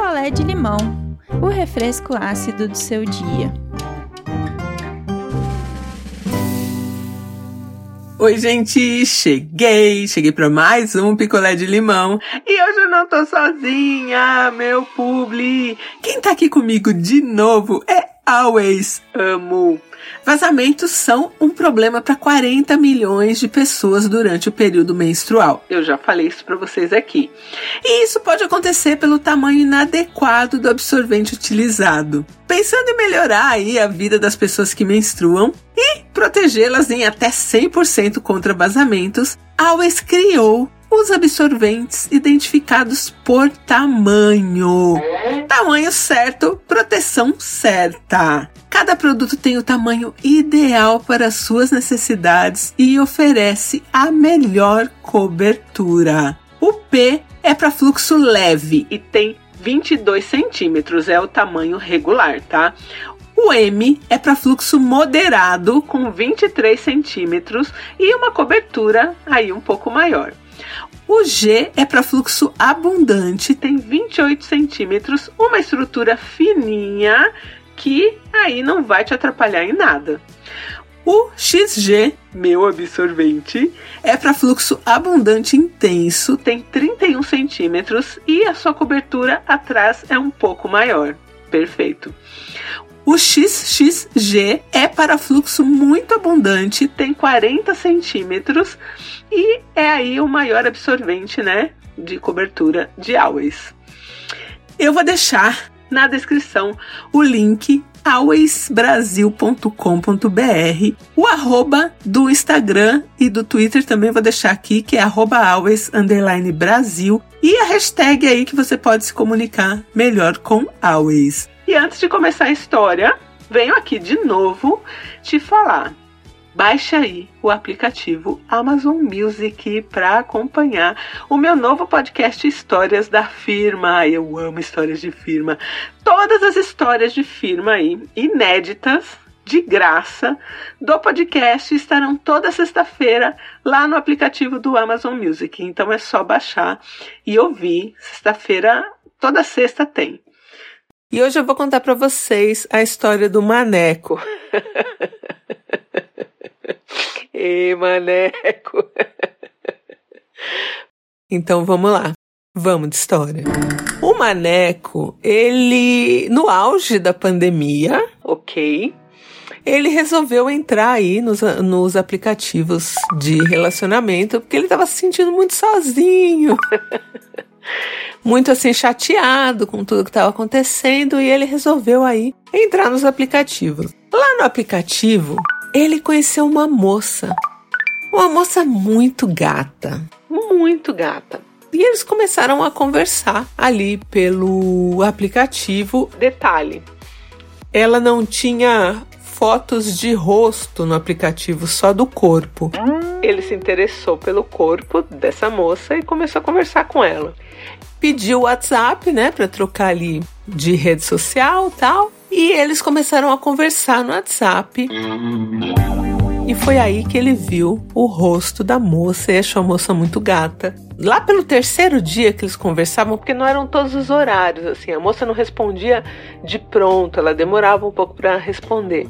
picolé de limão, o refresco ácido do seu dia. Oi, gente, cheguei, cheguei para mais um picolé de limão. E hoje eu não tô sozinha, meu publi. Quem tá aqui comigo de novo é Always Amo. Vazamentos são um problema para 40 milhões de pessoas durante o período menstrual. Eu já falei isso para vocês aqui. E isso pode acontecer pelo tamanho inadequado do absorvente utilizado. Pensando em melhorar aí a vida das pessoas que menstruam e protegê-las em até 100% contra vazamentos, Always criou os absorventes identificados por tamanho. Tamanho certo, proteção certa. Cada produto tem o tamanho ideal para suas necessidades e oferece a melhor cobertura. O P é para fluxo leve e tem 22 centímetros, é o tamanho regular, tá? O M é para fluxo moderado, com 23 centímetros e uma cobertura aí um pouco maior. O G é para fluxo abundante, tem 28 centímetros, uma estrutura fininha que aí não vai te atrapalhar em nada. O XG, meu absorvente, é para fluxo abundante intenso, tem 31 centímetros e a sua cobertura atrás é um pouco maior. Perfeito. O XXG é para fluxo muito abundante, tem 40 centímetros e é aí o maior absorvente, né, de cobertura de Always. Eu vou deixar na descrição o link alwaysbrasil.com.br, o arroba do Instagram e do Twitter também vou deixar aqui, que é arroba always Brasil, e a hashtag aí que você pode se comunicar melhor com Always. E antes de começar a história, venho aqui de novo te falar Baixe aí o aplicativo Amazon Music para acompanhar o meu novo podcast Histórias da Firma. Eu amo histórias de firma. Todas as histórias de firma aí, inéditas, de graça, do podcast estarão toda sexta-feira lá no aplicativo do Amazon Music. Então é só baixar e ouvir. Sexta-feira, toda sexta tem. E hoje eu vou contar para vocês a história do maneco. Ê, maneco. Então vamos lá. Vamos de história. O Maneco, ele, no auge da pandemia, ok, ele resolveu entrar aí nos, nos aplicativos de relacionamento porque ele estava se sentindo muito sozinho. muito assim chateado com tudo que estava acontecendo e ele resolveu aí entrar nos aplicativos. Lá no aplicativo, ele conheceu uma moça. Uma moça muito gata. Muito gata. E eles começaram a conversar ali pelo aplicativo. Detalhe: ela não tinha fotos de rosto no aplicativo, só do corpo. Ele se interessou pelo corpo dessa moça e começou a conversar com ela. Pediu o WhatsApp, né, para trocar ali de rede social, tal. E eles começaram a conversar no WhatsApp. E foi aí que ele viu o rosto da moça e achou a moça muito gata. Lá pelo terceiro dia que eles conversavam, porque não eram todos os horários, assim, a moça não respondia de pronto, ela demorava um pouco para responder.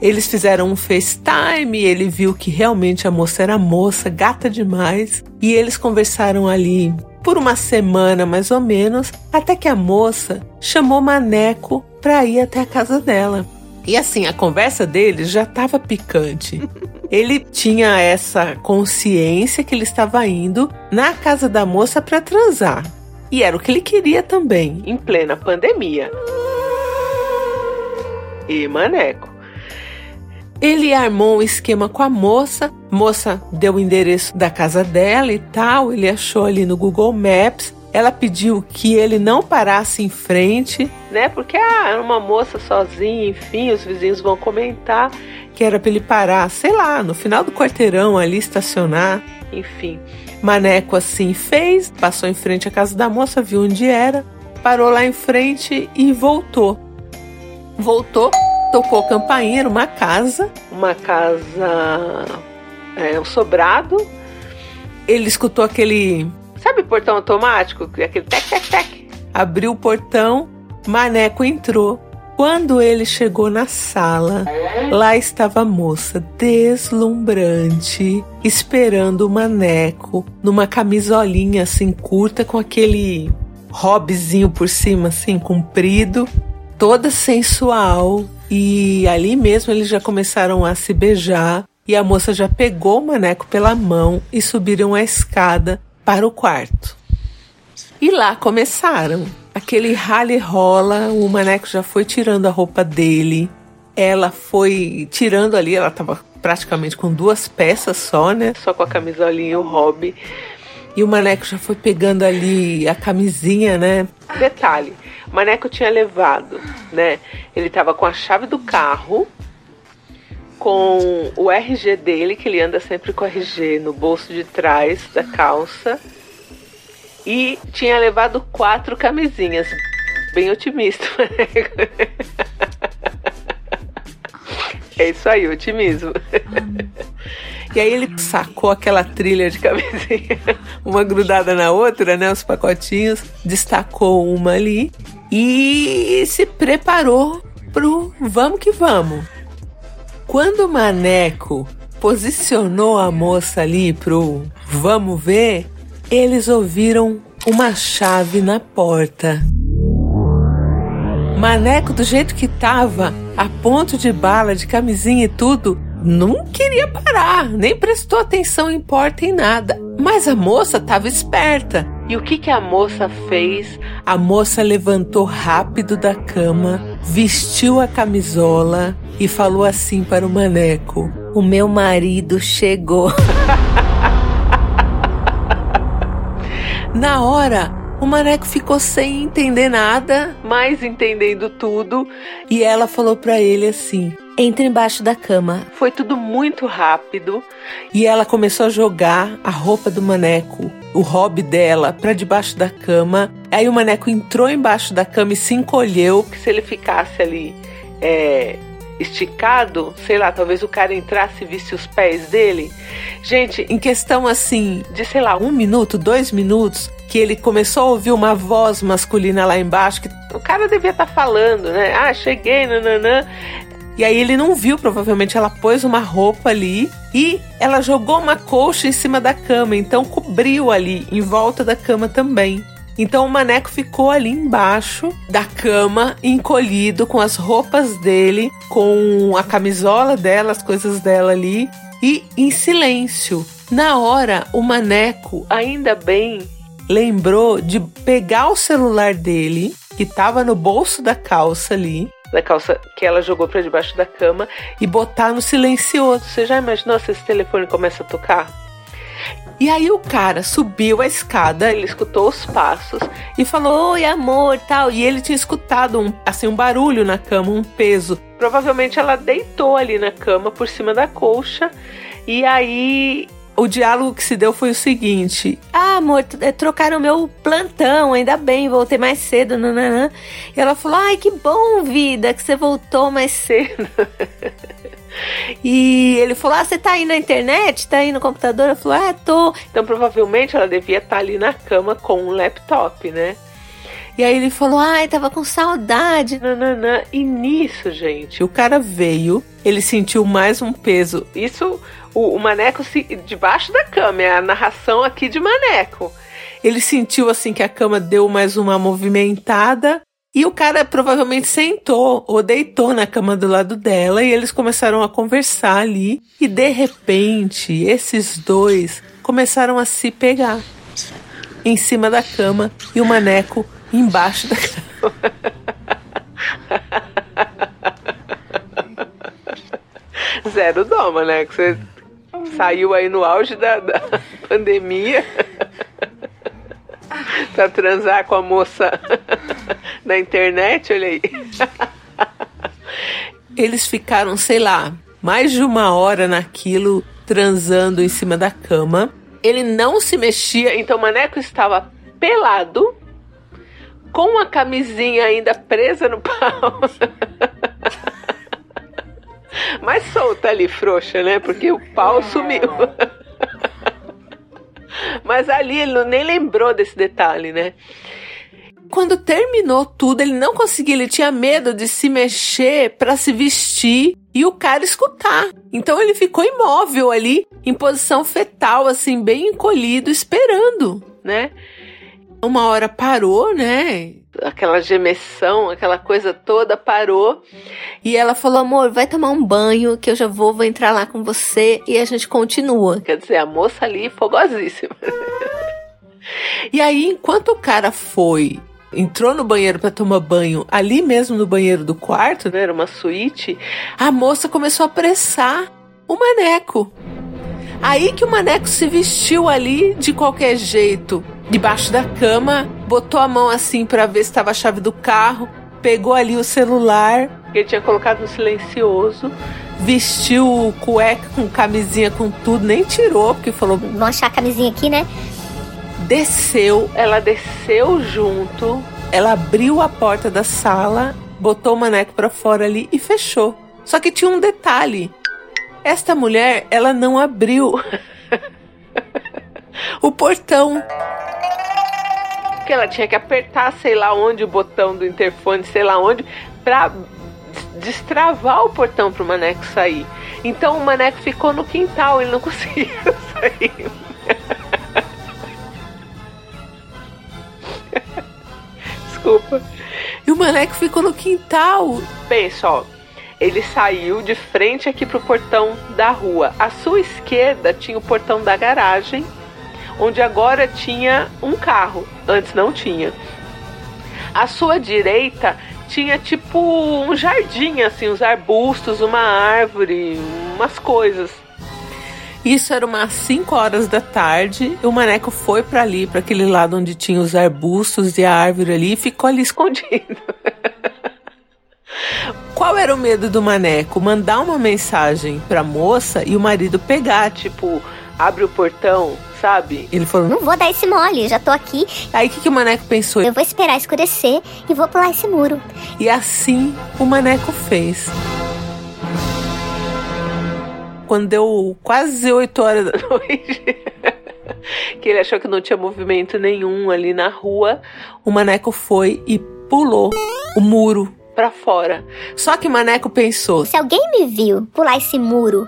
Eles fizeram um FaceTime, ele viu que realmente a moça era moça, gata demais, e eles conversaram ali por uma semana mais ou menos, até que a moça chamou Maneco para ir até a casa dela. E assim, a conversa deles já estava picante. Ele tinha essa consciência que ele estava indo na casa da moça para transar. E era o que ele queria também, em plena pandemia. E Maneco. Ele armou um esquema com a moça, moça deu o endereço da casa dela e tal, ele achou ali no Google Maps ela pediu que ele não parasse em frente, né? Porque ah, era uma moça sozinha, enfim, os vizinhos vão comentar que era para ele parar, sei lá, no final do quarteirão ali estacionar, enfim. Maneco assim fez, passou em frente à casa da moça, viu onde era, parou lá em frente e voltou. Voltou, tocou campainha, uma casa, uma casa, é, um sobrado. Ele escutou aquele Sabe portão automático? Aquele tec, tec, tec. abriu o portão, Maneco entrou. Quando ele chegou na sala, lá estava a moça deslumbrante, esperando o Maneco numa camisolinha assim curta com aquele hobbyzinho por cima assim comprido, toda sensual. E ali mesmo eles já começaram a se beijar e a moça já pegou o Maneco pela mão e subiram a escada para o quarto. E lá começaram. Aquele rale rola, o Maneco já foi tirando a roupa dele. Ela foi tirando ali, ela estava praticamente com duas peças só, né? Só com a camisolinha e o hobby. E o Maneco já foi pegando ali a camisinha, né? Detalhe, o Maneco tinha levado, né? Ele estava com a chave do carro, com o RG dele, que ele anda sempre com o RG no bolso de trás da calça e tinha levado quatro camisinhas. Bem otimista, É isso aí, otimismo. E aí ele sacou aquela trilha de camisinha, uma grudada na outra, né? Os pacotinhos, destacou uma ali e se preparou pro vamos que vamos. Quando o Maneco posicionou a moça ali pro vamos ver, eles ouviram uma chave na porta. Maneco, do jeito que tava, a ponto de bala, de camisinha e tudo, não queria parar, nem prestou atenção em porta em nada. Mas a moça estava esperta. E o que, que a moça fez? A moça levantou rápido da cama, vestiu a camisola e falou assim para o maneco: O meu marido chegou. Na hora, o Maneco ficou sem entender nada, mas entendendo tudo, e ela falou para ele assim: Entre embaixo da cama. Foi tudo muito rápido e ela começou a jogar a roupa do Maneco, o hobby dela, para debaixo da cama. Aí o Maneco entrou embaixo da cama e se encolheu, que se ele ficasse ali é, esticado, sei lá, talvez o cara entrasse e visse os pés dele. Gente, em questão assim de, sei lá, um minuto, dois minutos, que ele começou a ouvir uma voz masculina lá embaixo, que o cara devia estar tá falando, né? Ah, cheguei, nananã. E aí ele não viu, provavelmente ela pôs uma roupa ali e ela jogou uma colcha em cima da cama, então cobriu ali em volta da cama também. Então o maneco ficou ali embaixo da cama, encolhido, com as roupas dele, com a camisola dela, as coisas dela ali, e em silêncio. Na hora, o maneco, ainda bem, lembrou de pegar o celular dele, que estava no bolso da calça ali, da calça que ela jogou para debaixo da cama, e botar no silencioso. Você já imaginou se esse telefone começa a tocar? E aí o cara subiu a escada, ele escutou os passos e falou: "Oi, amor", tal. E ele tinha escutado um assim um barulho na cama, um peso. Provavelmente ela deitou ali na cama por cima da colcha. E aí o diálogo que se deu foi o seguinte: Ah, amor, é, trocaram meu plantão, ainda bem, voltei mais cedo. Nananã. E ela falou: Ai, que bom, vida, que você voltou mais cedo. E ele falou: Ah, você tá aí na internet? Tá aí no computador? Ela falou: Ah, tô. Então provavelmente ela devia estar tá ali na cama com um laptop, né? E aí ele falou: Ai, tava com saudade. Nananã. E nisso, gente, o cara veio, ele sentiu mais um peso. Isso, o, o Maneco se, debaixo da cama, é a narração aqui de Maneco. Ele sentiu assim que a cama deu mais uma movimentada e o cara provavelmente sentou ou deitou na cama do lado dela e eles começaram a conversar ali. E de repente, esses dois começaram a se pegar em cima da cama e o maneco embaixo da cama. Zero dó, maneco. Você saiu aí no auge da, da pandemia pra transar com a moça na internet, olha aí. Eles ficaram, sei lá, mais de uma hora naquilo, transando em cima da cama. Ele não se mexia, então o Maneco estava pelado, com a camisinha ainda presa no pau. Mas solta ali, frouxa, né? Porque o pau sumiu. Mas ali ele nem lembrou desse detalhe, né? quando terminou tudo, ele não conseguia, ele tinha medo de se mexer para se vestir e o cara escutar. Então ele ficou imóvel ali, em posição fetal, assim, bem encolhido, esperando, né? Uma hora parou, né? Aquela gemessão, aquela coisa toda parou. E ela falou: amor, vai tomar um banho que eu já vou, vou entrar lá com você e a gente continua. Quer dizer, a moça ali fogosíssima. e aí, enquanto o cara foi entrou no banheiro para tomar banho, ali mesmo no banheiro do quarto, né, era uma suíte, a moça começou a pressar o maneco. Aí que o maneco se vestiu ali de qualquer jeito, debaixo da cama, botou a mão assim para ver se estava a chave do carro, pegou ali o celular, que ele tinha colocado no silencioso, vestiu o cueca com camisinha com tudo, nem tirou, porque falou: Vamos achar a camisinha aqui, né? Desceu, ela desceu junto, ela abriu a porta da sala, botou o maneco para fora ali e fechou. Só que tinha um detalhe. Esta mulher, ela não abriu o portão. Porque ela tinha que apertar, sei lá onde, o botão do interfone, sei lá onde, pra destravar o portão pro maneco sair. Então o maneco ficou no quintal, ele não conseguia sair. Desculpa. E o maneco ficou no quintal. Pensa, ó ele saiu de frente aqui pro portão da rua. À sua esquerda tinha o portão da garagem, onde agora tinha um carro. Antes não tinha. À sua direita tinha tipo um jardim, assim, uns arbustos, uma árvore, umas coisas. Isso era umas 5 horas da tarde. o maneco foi para ali, para aquele lado onde tinha os arbustos e a árvore ali, e ficou ali escondido. Qual era o medo do maneco? Mandar uma mensagem pra moça e o marido pegar, tipo, abre o portão, sabe? Ele falou: Não vou dar esse mole, já tô aqui. Aí o que, que o maneco pensou? Eu vou esperar escurecer e vou pular esse muro. E assim o maneco fez. Quando deu quase 8 horas da noite. que ele achou que não tinha movimento nenhum ali na rua, o maneco foi e pulou o muro para fora. Só que Maneco pensou: se alguém me viu pular esse muro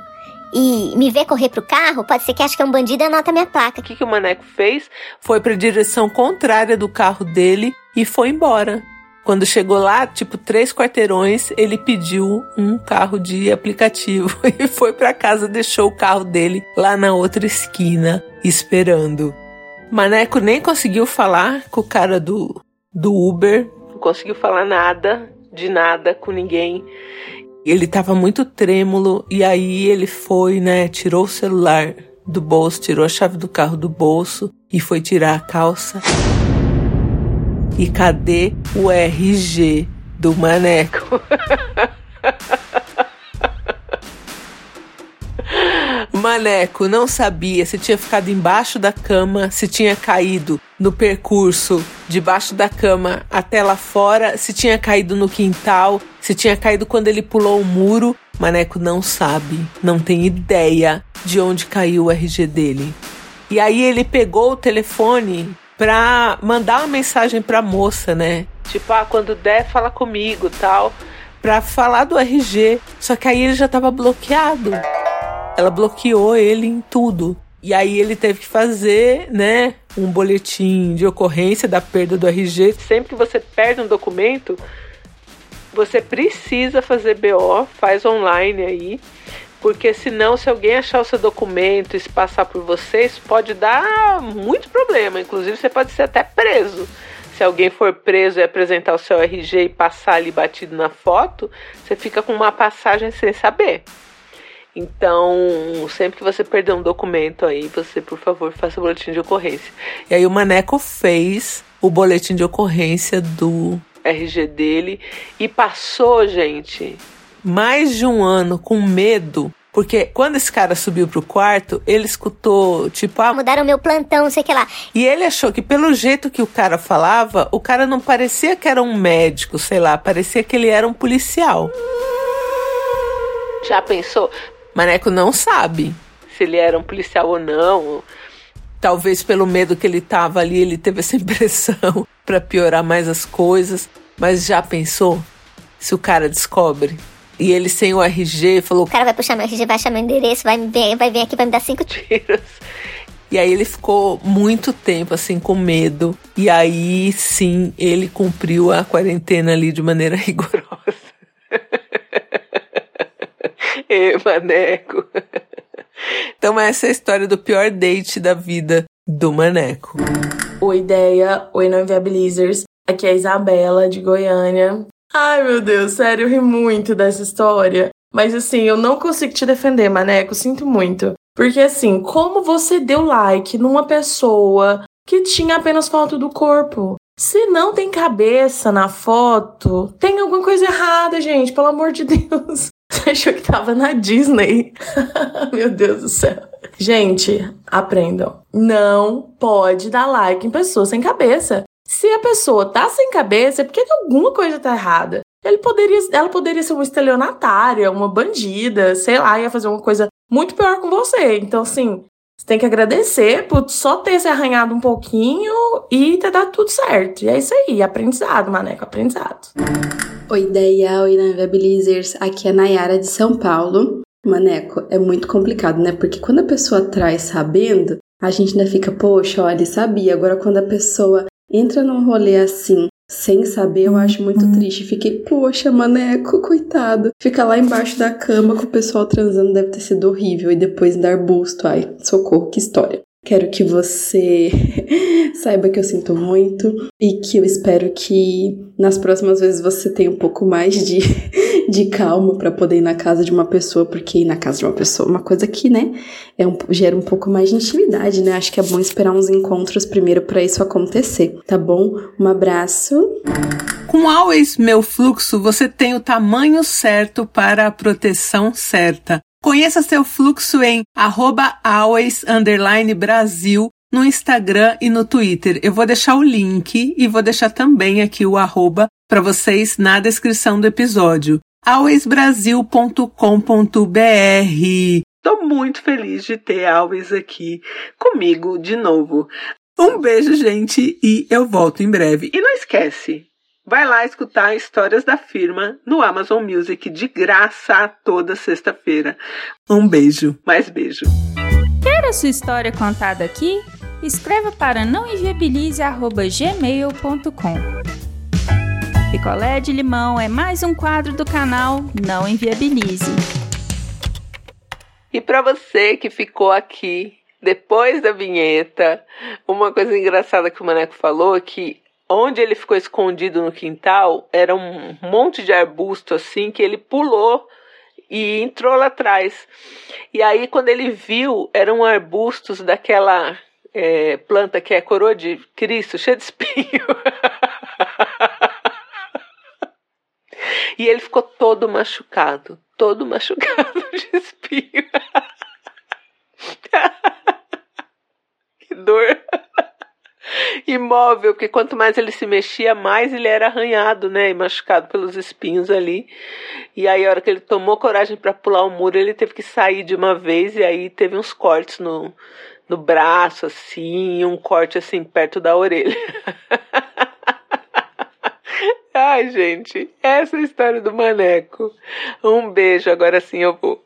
e me ver correr pro carro, pode ser que ache que é um bandido e anota minha placa. O que, que o Maneco fez? Foi pra direção contrária do carro dele e foi embora. Quando chegou lá, tipo três quarteirões, ele pediu um carro de aplicativo e foi para casa, deixou o carro dele lá na outra esquina, esperando. Maneco nem conseguiu falar com o cara do, do Uber, não conseguiu falar nada de nada com ninguém. Ele estava muito trêmulo e aí ele foi, né, tirou o celular do bolso, tirou a chave do carro do bolso e foi tirar a calça. E cadê o RG do maneco? Maneco não sabia se tinha ficado embaixo da cama, se tinha caído no percurso debaixo da cama até lá fora, se tinha caído no quintal, se tinha caído quando ele pulou o muro. Maneco não sabe, não tem ideia de onde caiu o RG dele. E aí ele pegou o telefone pra mandar uma mensagem pra moça, né? Tipo, ah, quando der, fala comigo tal. Pra falar do RG. Só que aí ele já tava bloqueado. Ela bloqueou ele em tudo. E aí ele teve que fazer, né, um boletim de ocorrência da perda do RG. Sempre que você perde um documento, você precisa fazer BO, faz online aí, porque senão se alguém achar o seu documento e se passar por você, isso pode dar muito problema. Inclusive você pode ser até preso. Se alguém for preso e apresentar o seu RG e passar ali batido na foto, você fica com uma passagem sem saber. Então, sempre que você perder um documento aí, você, por favor, faça o boletim de ocorrência. E aí o Maneco fez o boletim de ocorrência do RG dele e passou, gente, mais de um ano com medo porque quando esse cara subiu pro quarto, ele escutou, tipo, ah, mudaram meu plantão, sei que lá. E ele achou que pelo jeito que o cara falava, o cara não parecia que era um médico, sei lá, parecia que ele era um policial. Já pensou? Maneco não sabe se ele era um policial ou não. talvez pelo medo que ele tava ali, ele teve essa impressão para piorar mais as coisas. Mas já pensou se o cara descobre? E ele sem o RG falou: O cara vai puxar meu RG, vai achar meu endereço, vai, vir, vai vir aqui, vai me dar cinco tiros. E aí ele ficou muito tempo assim com medo. E aí sim ele cumpriu a quarentena ali de maneira rigorosa. Ê, maneco. Então essa é a história do pior date da vida do maneco. Oi, ideia. Oi, não inviabilizers. Aqui é a Isabela, de Goiânia. Ai, meu Deus, sério, eu ri muito dessa história. Mas assim, eu não consigo te defender, Maneco, sinto muito. Porque assim, como você deu like numa pessoa que tinha apenas foto do corpo? Se não tem cabeça na foto, tem alguma coisa errada, gente, pelo amor de Deus. Você achou que tava na Disney? Meu Deus do céu. Gente, aprendam. Não pode dar like em pessoas sem cabeça. Se a pessoa tá sem cabeça, é porque alguma coisa tá errada. Ele poderia, ela poderia ser uma estelionatária, uma bandida, sei lá, ia fazer uma coisa muito pior com você. Então, assim, você tem que agradecer por só ter se arranhado um pouquinho e ter dado tudo certo. E é isso aí, aprendizado, maneco, aprendizado. Oi, ideia, oi, Naviabilizers. Aqui é a Nayara de São Paulo. Maneco, é muito complicado, né? Porque quando a pessoa traz sabendo, a gente ainda fica, poxa, olha, ele sabia. Agora, quando a pessoa entra num rolê assim, sem saber, eu acho muito triste. Fiquei, poxa, maneco, coitado. Fica lá embaixo da cama com o pessoal transando deve ter sido horrível. E depois dar busto. Ai, socorro, que história. Quero que você saiba que eu sinto muito e que eu espero que nas próximas vezes você tenha um pouco mais de, de calma para poder ir na casa de uma pessoa, porque ir na casa de uma pessoa é uma coisa que, né, é um, gera um pouco mais de intimidade, né? Acho que é bom esperar uns encontros primeiro para isso acontecer, tá bom? Um abraço. Com Always Meu Fluxo, você tem o tamanho certo para a proteção certa. Conheça seu fluxo em arroba always, Brasil no Instagram e no Twitter. Eu vou deixar o link e vou deixar também aqui o arroba para vocês na descrição do episódio. alwaysbrasil.com.br Estou muito feliz de ter Always aqui comigo de novo. Um beijo, gente, e eu volto em breve. E não esquece, Vai lá escutar histórias da firma no Amazon Music de graça toda sexta-feira. Um beijo, mais beijo. Quer a sua história contada aqui? Escreva para nãoenviabilize@gmail.com. Picolé de limão é mais um quadro do canal Não Enviabilize. E para você que ficou aqui depois da vinheta, uma coisa engraçada que o Maneco falou é que onde ele ficou escondido no quintal era um monte de arbusto assim que ele pulou e entrou lá atrás. E aí, quando ele viu, eram arbustos daquela é, planta que é coroa de Cristo, cheia de espinho. e ele ficou todo machucado, todo machucado de espinho. que dor imóvel, porque quanto mais ele se mexia, mais ele era arranhado, né, e machucado pelos espinhos ali. E aí a hora que ele tomou coragem para pular o muro, ele teve que sair de uma vez e aí teve uns cortes no no braço assim, e um corte assim perto da orelha. Ai, gente, essa é a história do maneco. Um beijo, agora sim eu vou.